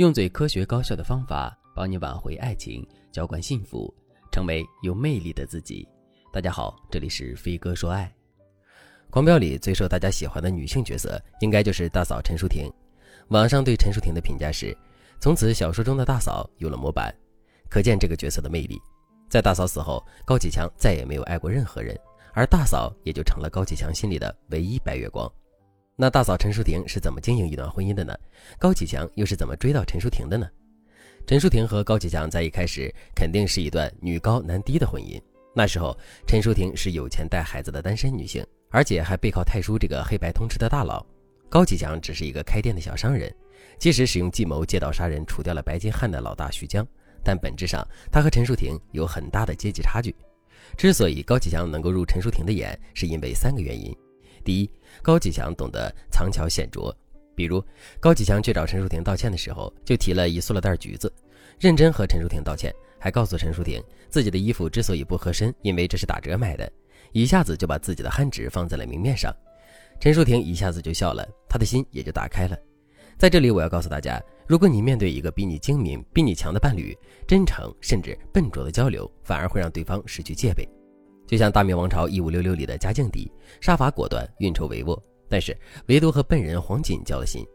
用最科学高效的方法帮你挽回爱情，浇灌幸福，成为有魅力的自己。大家好，这里是飞哥说爱。狂飙里最受大家喜欢的女性角色，应该就是大嫂陈淑婷。网上对陈淑婷的评价是：从此小说中的大嫂有了模板，可见这个角色的魅力。在大嫂死后，高启强再也没有爱过任何人，而大嫂也就成了高启强心里的唯一白月光。那大嫂陈淑婷是怎么经营一段婚姻的呢？高启强又是怎么追到陈淑婷的呢？陈淑婷和高启强在一开始肯定是一段女高男低的婚姻。那时候，陈淑婷是有钱带孩子的单身女性，而且还背靠太叔这个黑白通吃的大佬。高启强只是一个开店的小商人，即使使用计谋借刀杀人，除掉了白金汉的老大徐江，但本质上他和陈淑婷有很大的阶级差距。之所以高启强能够入陈淑婷的眼，是因为三个原因。第一，高启强懂得藏巧显拙，比如高启强去找陈淑婷道歉的时候，就提了一塑料袋橘子，认真和陈淑婷道歉，还告诉陈淑婷自己的衣服之所以不合身，因为这是打折买的，一下子就把自己的憨纸放在了明面上。陈淑婷一下子就笑了，她的心也就打开了。在这里，我要告诉大家，如果你面对一个比你精明、比你强的伴侣，真诚甚至笨拙的交流，反而会让对方失去戒备。就像《大明王朝一五六六》里的嘉靖帝，杀伐果断，运筹帷幄，但是唯独和笨人黄锦交了心。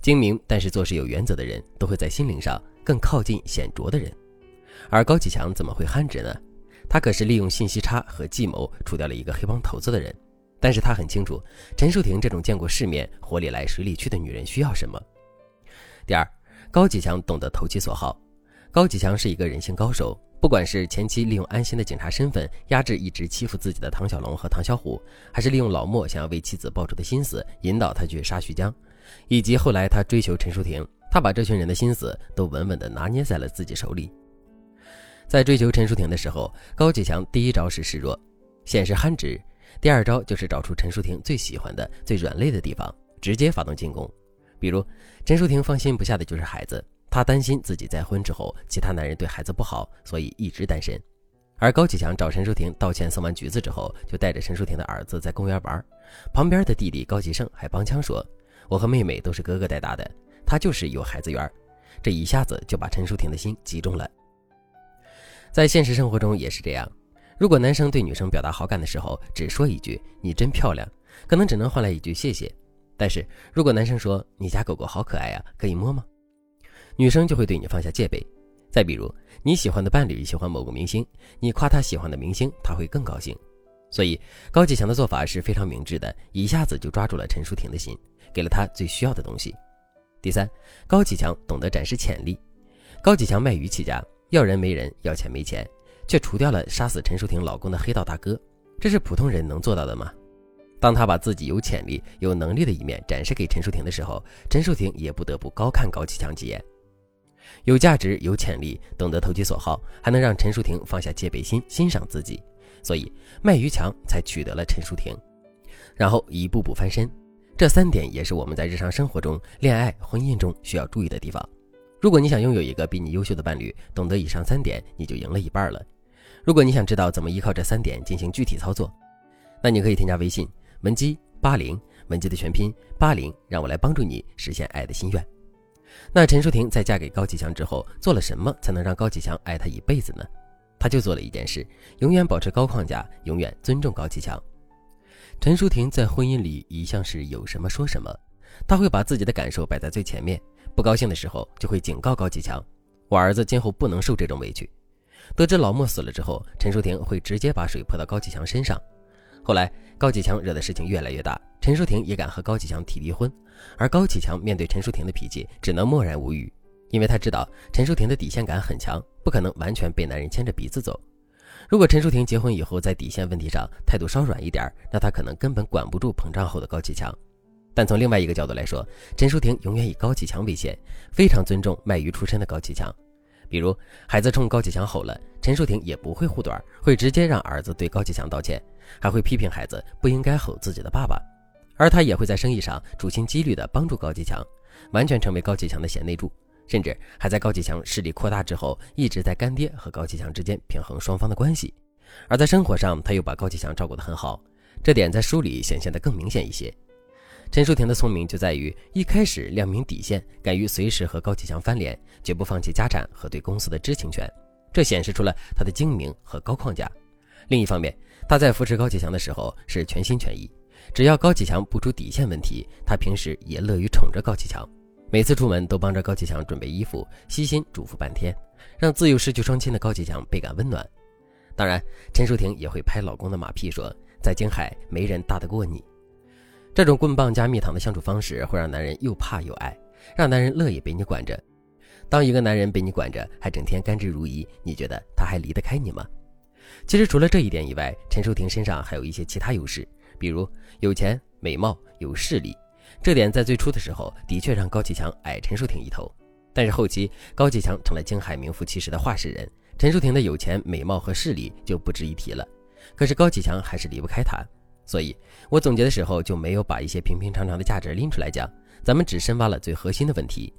精明但是做事有原则的人，都会在心灵上更靠近显着的人。而高启强怎么会憨直呢？他可是利用信息差和计谋，除掉了一个黑帮头子的人。但是他很清楚，陈淑婷这种见过世面、火里来水里去的女人需要什么。第二，高启强懂得投其所好。高启强是一个人性高手。不管是前期利用安心的警察身份压制一直欺负自己的唐小龙和唐小虎，还是利用老莫想要为妻子报仇的心思引导他去杀徐江，以及后来他追求陈淑婷，他把这群人的心思都稳稳地拿捏在了自己手里。在追求陈淑婷的时候，高启强第一招是示弱，显示憨直，第二招就是找出陈淑婷最喜欢的、最软肋的地方，直接发动进攻。比如，陈淑婷放心不下的就是孩子。他担心自己再婚之后，其他男人对孩子不好，所以一直单身。而高启强找陈淑婷道歉，送完橘子之后，就带着陈淑婷的儿子在公园玩。旁边的弟弟高启盛还帮腔说：“我和妹妹都是哥哥带大的，他就是有孩子缘。”这一下子就把陈淑婷的心击中了。在现实生活中也是这样，如果男生对女生表达好感的时候，只说一句“你真漂亮”，可能只能换来一句“谢谢”。但是如果男生说“你家狗狗好可爱呀，可以摸吗？”女生就会对你放下戒备。再比如，你喜欢的伴侣喜欢某个明星，你夸他喜欢的明星，他会更高兴。所以，高启强的做法是非常明智的，一下子就抓住了陈淑婷的心，给了她最需要的东西。第三，高启强懂得展示潜力。高启强卖鱼起家，要人没人，要钱没钱，却除掉了杀死陈淑婷老公的黑道大哥。这是普通人能做到的吗？当他把自己有潜力、有能力的一面展示给陈淑婷的时候，陈淑婷也不得不高看高启强几眼。有价值、有潜力，懂得投其所好，还能让陈淑婷放下戒备心，欣赏自己，所以卖鱼强才取得了陈淑婷，然后一步步翻身。这三点也是我们在日常生活中、恋爱、婚姻中需要注意的地方。如果你想拥有一个比你优秀的伴侣，懂得以上三点，你就赢了一半了。如果你想知道怎么依靠这三点进行具体操作，那你可以添加微信文姬八零，文姬的全拼八零，让我来帮助你实现爱的心愿。那陈淑婷在嫁给高启强之后做了什么才能让高启强爱她一辈子呢？她就做了一件事，永远保持高框架，永远尊重高启强。陈淑婷在婚姻里一向是有什么说什么，她会把自己的感受摆在最前面，不高兴的时候就会警告高启强：“我儿子今后不能受这种委屈。”得知老莫死了之后，陈淑婷会直接把水泼到高启强身上。后来高启强惹的事情越来越大。陈淑婷也敢和高启强提离婚，而高启强面对陈淑婷的脾气，只能默然无语，因为他知道陈淑婷的底线感很强，不可能完全被男人牵着鼻子走。如果陈淑婷结婚以后在底线问题上态度稍软一点，那他可能根本管不住膨胀后的高启强。但从另外一个角度来说，陈淑婷永远以高启强为先，非常尊重卖鱼出身的高启强。比如孩子冲高启强吼了，陈淑婷也不会护短，会直接让儿子对高启强道歉，还会批评孩子不应该吼自己的爸爸。而他也会在生意上处心积虑地帮助高启强，完全成为高启强的贤内助，甚至还在高启强势力扩大之后，一直在干爹和高启强之间平衡双方的关系。而在生活上，他又把高启强照顾得很好，这点在书里显现得更明显一些。陈淑婷的聪明就在于一开始亮明底线，敢于随时和高启强翻脸，绝不放弃家产和对公司的知情权，这显示出了他的精明和高框架。另一方面，他在扶持高启强的时候是全心全意，只要高启强不出底线问题，她平时也乐于宠着高启强，每次出门都帮着高启强准备衣服，悉心嘱咐半天，让自幼失去双亲的高启强倍感温暖。当然，陈淑婷也会拍老公的马屁，说在京海没人大得过你。这种棍棒加蜜糖的相处方式会让男人又怕又爱，让男人乐意被你管着。当一个男人被你管着，还整天甘之如饴，你觉得他还离得开你吗？其实除了这一点以外，陈淑婷身上还有一些其他优势，比如有钱、美貌、有势力。这点在最初的时候的确让高启强矮陈淑婷一头，但是后期高启强成了京海名副其实的话事人，陈淑婷的有钱、美貌和势力就不值一提了。可是高启强还是离不开她。所以，我总结的时候就没有把一些平平常常的价值拎出来讲，咱们只深挖了最核心的问题。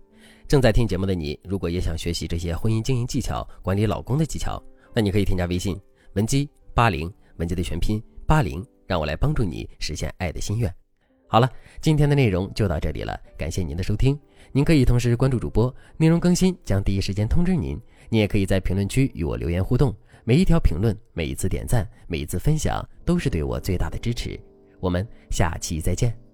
正在听节目的你，如果也想学习这些婚姻经营技巧、管理老公的技巧，那你可以添加微信文姬八零，文姬的全拼八零，让我来帮助你实现爱的心愿。好了，今天的内容就到这里了，感谢您的收听。您可以同时关注主播，内容更新将第一时间通知您。你也可以在评论区与我留言互动。每一条评论，每一次点赞，每一次分享，都是对我最大的支持。我们下期再见。